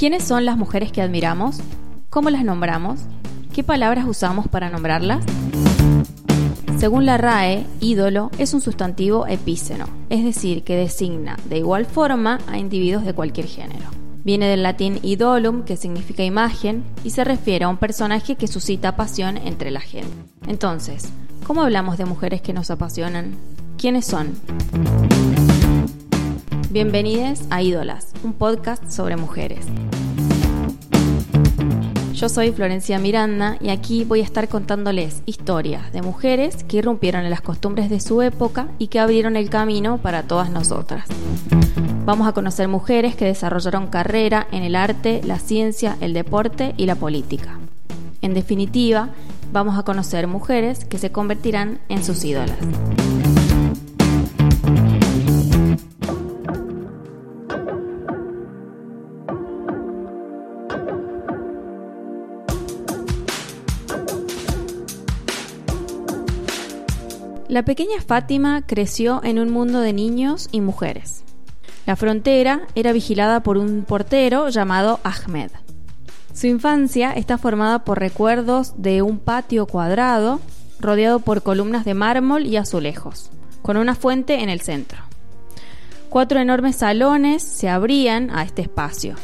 ¿Quiénes son las mujeres que admiramos? ¿Cómo las nombramos? ¿Qué palabras usamos para nombrarlas? Según la RAE, ídolo es un sustantivo epíceno, es decir, que designa de igual forma a individuos de cualquier género. Viene del latín idolum, que significa imagen, y se refiere a un personaje que suscita pasión entre la gente. Entonces, ¿cómo hablamos de mujeres que nos apasionan? ¿Quiénes son? Bienvenidos a Ídolas, un podcast sobre mujeres. Yo soy Florencia Miranda y aquí voy a estar contándoles historias de mujeres que irrumpieron en las costumbres de su época y que abrieron el camino para todas nosotras. Vamos a conocer mujeres que desarrollaron carrera en el arte, la ciencia, el deporte y la política. En definitiva, vamos a conocer mujeres que se convertirán en sus ídolas. La pequeña Fátima creció en un mundo de niños y mujeres. La frontera era vigilada por un portero llamado Ahmed. Su infancia está formada por recuerdos de un patio cuadrado rodeado por columnas de mármol y azulejos, con una fuente en el centro. Cuatro enormes salones se abrían a este espacio,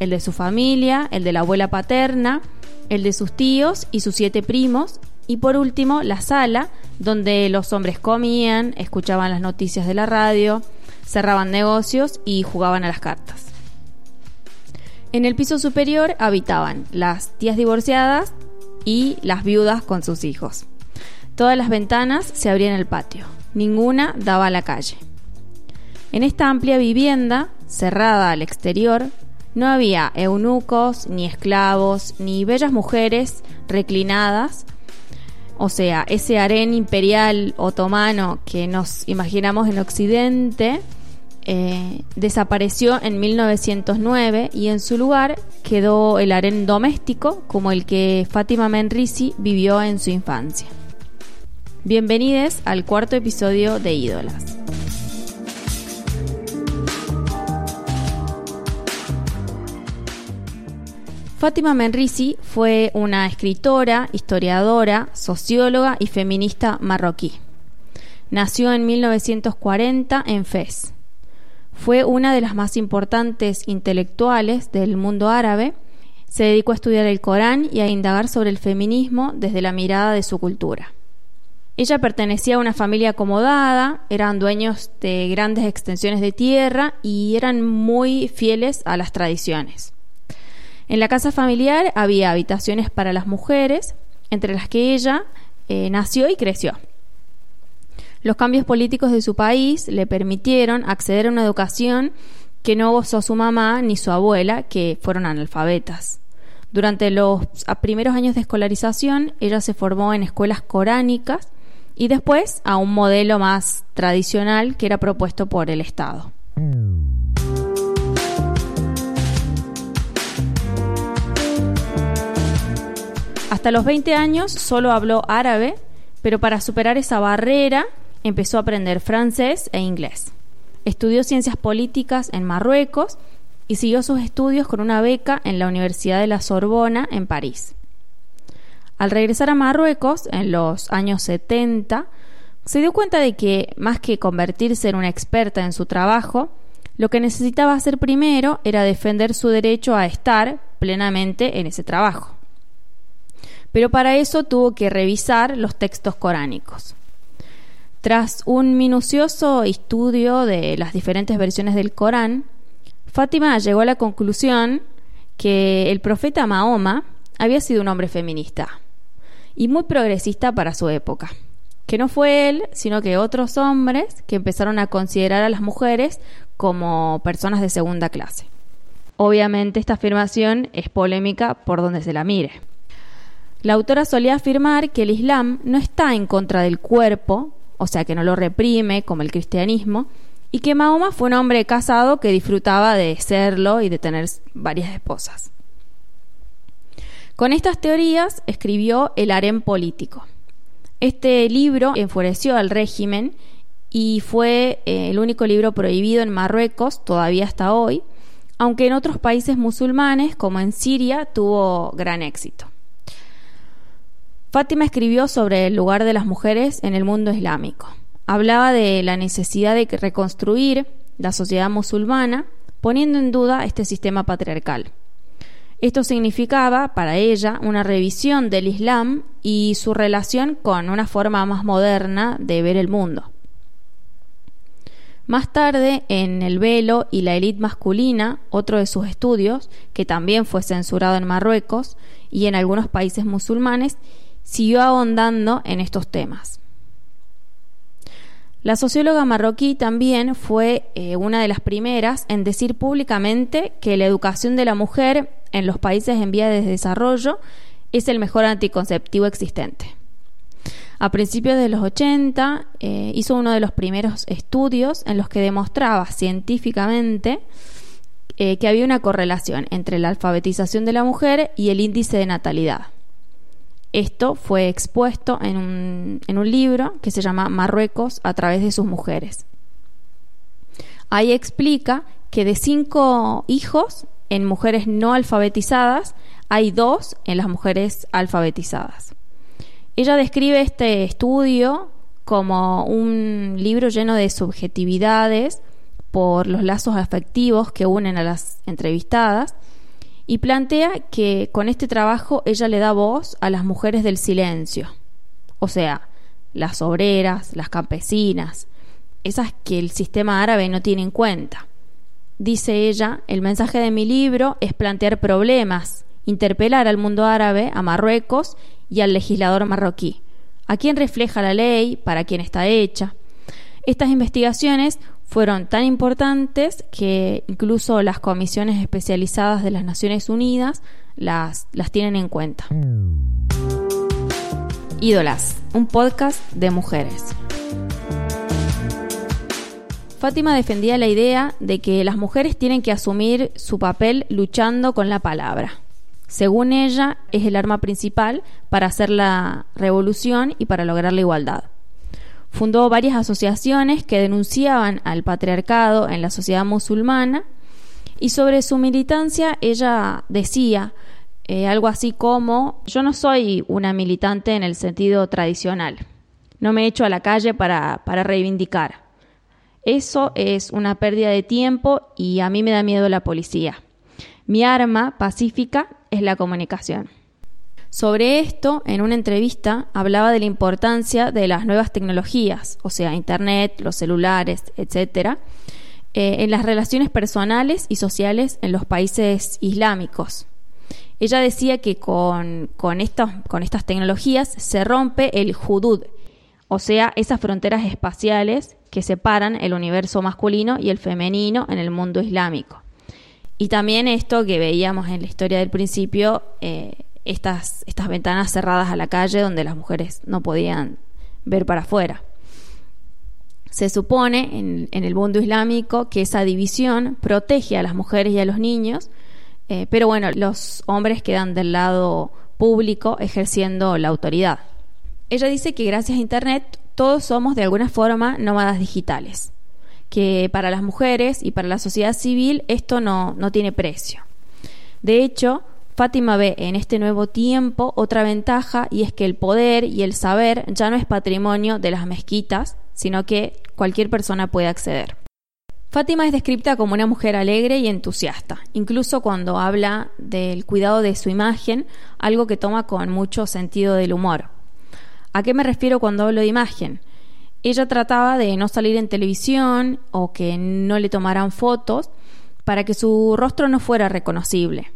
el de su familia, el de la abuela paterna, el de sus tíos y sus siete primos, y por último la sala donde los hombres comían, escuchaban las noticias de la radio, cerraban negocios y jugaban a las cartas. En el piso superior habitaban las tías divorciadas y las viudas con sus hijos. Todas las ventanas se abrían al patio, ninguna daba a la calle. En esta amplia vivienda, cerrada al exterior, no había eunucos, ni esclavos, ni bellas mujeres reclinadas o sea, ese harén imperial otomano que nos imaginamos en Occidente eh, desapareció en 1909 y en su lugar quedó el harén doméstico como el que Fátima Menrisi vivió en su infancia. Bienvenidos al cuarto episodio de Ídolas. Fátima Menrisi fue una escritora, historiadora, socióloga y feminista marroquí. Nació en 1940 en Fez. Fue una de las más importantes intelectuales del mundo árabe. Se dedicó a estudiar el Corán y a indagar sobre el feminismo desde la mirada de su cultura. Ella pertenecía a una familia acomodada, eran dueños de grandes extensiones de tierra y eran muy fieles a las tradiciones. En la casa familiar había habitaciones para las mujeres, entre las que ella eh, nació y creció. Los cambios políticos de su país le permitieron acceder a una educación que no gozó su mamá ni su abuela, que fueron analfabetas. Durante los primeros años de escolarización, ella se formó en escuelas coránicas y después a un modelo más tradicional que era propuesto por el Estado. Hasta los 20 años solo habló árabe, pero para superar esa barrera empezó a aprender francés e inglés. Estudió ciencias políticas en Marruecos y siguió sus estudios con una beca en la Universidad de la Sorbona en París. Al regresar a Marruecos en los años 70, se dio cuenta de que, más que convertirse en una experta en su trabajo, lo que necesitaba hacer primero era defender su derecho a estar plenamente en ese trabajo pero para eso tuvo que revisar los textos coránicos. Tras un minucioso estudio de las diferentes versiones del Corán, Fátima llegó a la conclusión que el profeta Mahoma había sido un hombre feminista y muy progresista para su época, que no fue él, sino que otros hombres que empezaron a considerar a las mujeres como personas de segunda clase. Obviamente esta afirmación es polémica por donde se la mire. La autora solía afirmar que el Islam no está en contra del cuerpo, o sea que no lo reprime como el cristianismo, y que Mahoma fue un hombre casado que disfrutaba de serlo y de tener varias esposas. Con estas teorías escribió El harén político. Este libro enfureció al régimen y fue eh, el único libro prohibido en Marruecos todavía hasta hoy, aunque en otros países musulmanes, como en Siria, tuvo gran éxito. Fátima escribió sobre el lugar de las mujeres en el mundo islámico. Hablaba de la necesidad de reconstruir la sociedad musulmana, poniendo en duda este sistema patriarcal. Esto significaba para ella una revisión del Islam y su relación con una forma más moderna de ver el mundo. Más tarde, en El velo y la élite masculina, otro de sus estudios, que también fue censurado en Marruecos y en algunos países musulmanes, siguió ahondando en estos temas. La socióloga marroquí también fue eh, una de las primeras en decir públicamente que la educación de la mujer en los países en vía de desarrollo es el mejor anticonceptivo existente. A principios de los 80 eh, hizo uno de los primeros estudios en los que demostraba científicamente eh, que había una correlación entre la alfabetización de la mujer y el índice de natalidad. Esto fue expuesto en un, libro que se llama Marruecos a través de sus mujeres. Ahí explica que de cinco hijos en mujeres no alfabetizadas hay dos en las mujeres alfabetizadas. Ella describe este estudio como un libro lleno de subjetividades por los lazos afectivos que unen a las entrevistadas y plantea que con este trabajo ella le da voz a las mujeres del silencio, o sea, las obreras, las campesinas, esas que el sistema árabe no tiene en cuenta. Dice ella, el mensaje de mi libro es plantear problemas, interpelar al mundo árabe, a Marruecos y al legislador marroquí, a quién refleja la ley, para quién está hecha. Estas investigaciones fueron tan importantes que incluso las comisiones especializadas de las Naciones Unidas las, las tienen en cuenta. Ídolas, un podcast de mujeres. Fátima defendía la idea de que las mujeres tienen que asumir su papel luchando con la palabra. Según ella, es el arma principal para hacer la revolución y para lograr la igualdad. Fundó varias asociaciones que denunciaban al patriarcado en la sociedad musulmana y sobre su militancia ella decía eh, algo así como, yo no soy una militante en el sentido tradicional, no me echo a la calle para, para reivindicar. Eso es una pérdida de tiempo y a mí me da miedo la policía. Mi arma pacífica es la comunicación. Sobre esto, en una entrevista, hablaba de la importancia de las nuevas tecnologías, o sea, Internet, los celulares, etc., eh, en las relaciones personales y sociales en los países islámicos. Ella decía que con estas tecnologías se rompe el hudud, o sea, esas fronteras espaciales que separan el universo masculino y el femenino en el mundo islámico. Y también esto que veíamos en la historia del principio, eh, estas, estas ventanas cerradas a la calle donde las mujeres no podían ver para afuera. Se supone en, el mundo islámico que esa división protege a las mujeres y a los niños, eh, pero bueno, los hombres quedan del lado público ejerciendo la autoridad. Ella dice que gracias a Internet todos somos de alguna forma nómadas digitales, que para las mujeres y para la sociedad civil esto no, no tiene precio. De hecho, Fátima ve en este nuevo tiempo otra ventaja y es que el poder y el saber ya no es patrimonio de las mezquitas, sino que cualquier persona puede acceder. Fátima es descrita como una mujer alegre y entusiasta, incluso cuando habla del cuidado de su imagen, algo que toma con mucho sentido del humor. ¿A qué me refiero cuando hablo de imagen? Ella trataba de no salir en televisión o que no le tomaran fotos para que su rostro no fuera reconocible.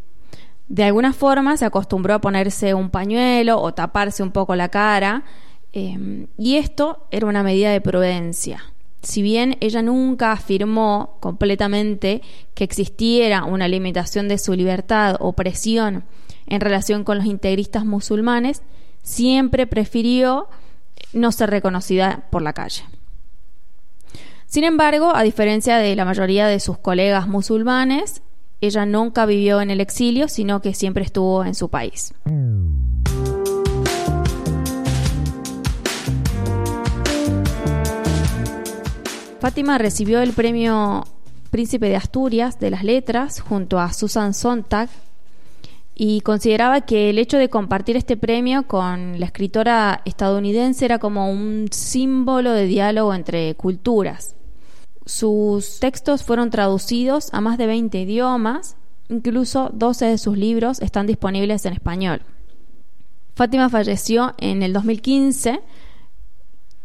De alguna forma se acostumbró a ponerse un pañuelo o taparse un poco la cara, em, y esto era una medida de prudencia. Si bien ella nunca afirmó completamente que existiera una limitación de su libertad o presión en relación con los integristas musulmanes, siempre prefirió no ser reconocida por la calle. Sin embargo, a diferencia de la mayoría de sus colegas musulmanes, ella nunca vivió en el exilio, sino que siempre estuvo en su país. Fátima recibió el premio príncipe de Asturias de las letras junto a Susan Sontag y consideraba que el hecho de compartir este premio con la escritora estadounidense era como un símbolo de diálogo entre culturas. Sus textos fueron traducidos a más de 20 idiomas, incluso 12 de sus libros están disponibles en español. Fátima falleció en el 2015,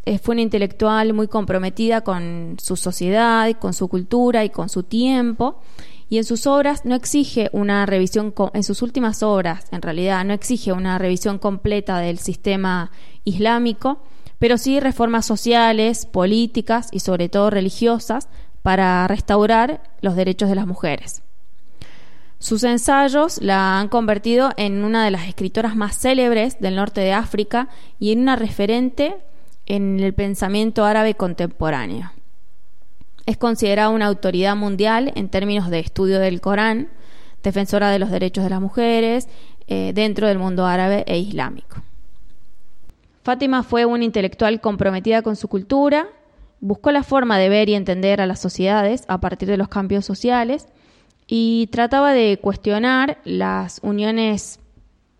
eh, fue una intelectual muy comprometida con su sociedad, con su cultura y con su tiempo, y en sus obras no exige una revisión, en sus últimas obras en realidad no exige una revisión completa del sistema islámico, pero sí reformas sociales, políticas y sobre todo religiosas para restaurar los derechos de las mujeres. Sus ensayos la han convertido en una de las escritoras más célebres del norte de África y en una referente en el pensamiento árabe contemporáneo. Es considerada una autoridad mundial en términos de estudio del Corán, defensora de los derechos de las mujeres eh, dentro del mundo árabe e islámico. Fátima fue una intelectual comprometida con su cultura, buscó la forma de ver y entender a las sociedades a partir de los cambios sociales y trataba de cuestionar las uniones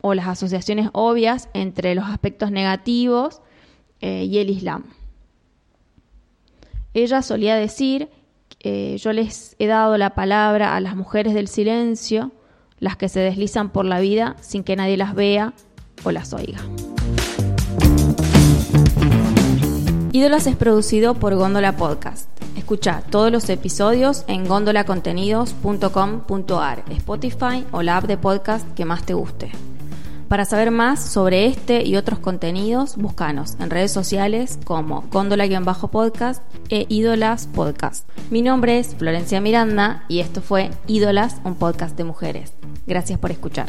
o las asociaciones obvias entre los aspectos negativos eh, y el Islam. Ella solía decir, eh, yo les he dado la palabra a las mujeres del silencio, las que se deslizan por la vida sin que nadie las vea o las oiga. Ídolas es producido por Góndola Podcast. Escucha todos los episodios en gondolacontenidos.com.ar, Spotify o la app de podcast que más te guste. Para saber más sobre este y otros contenidos, búscanos en redes sociales como Góndola-podcast e Ídolas Podcast. Mi nombre es Florencia Miranda y esto fue Ídolas, un podcast de mujeres. Gracias por escuchar.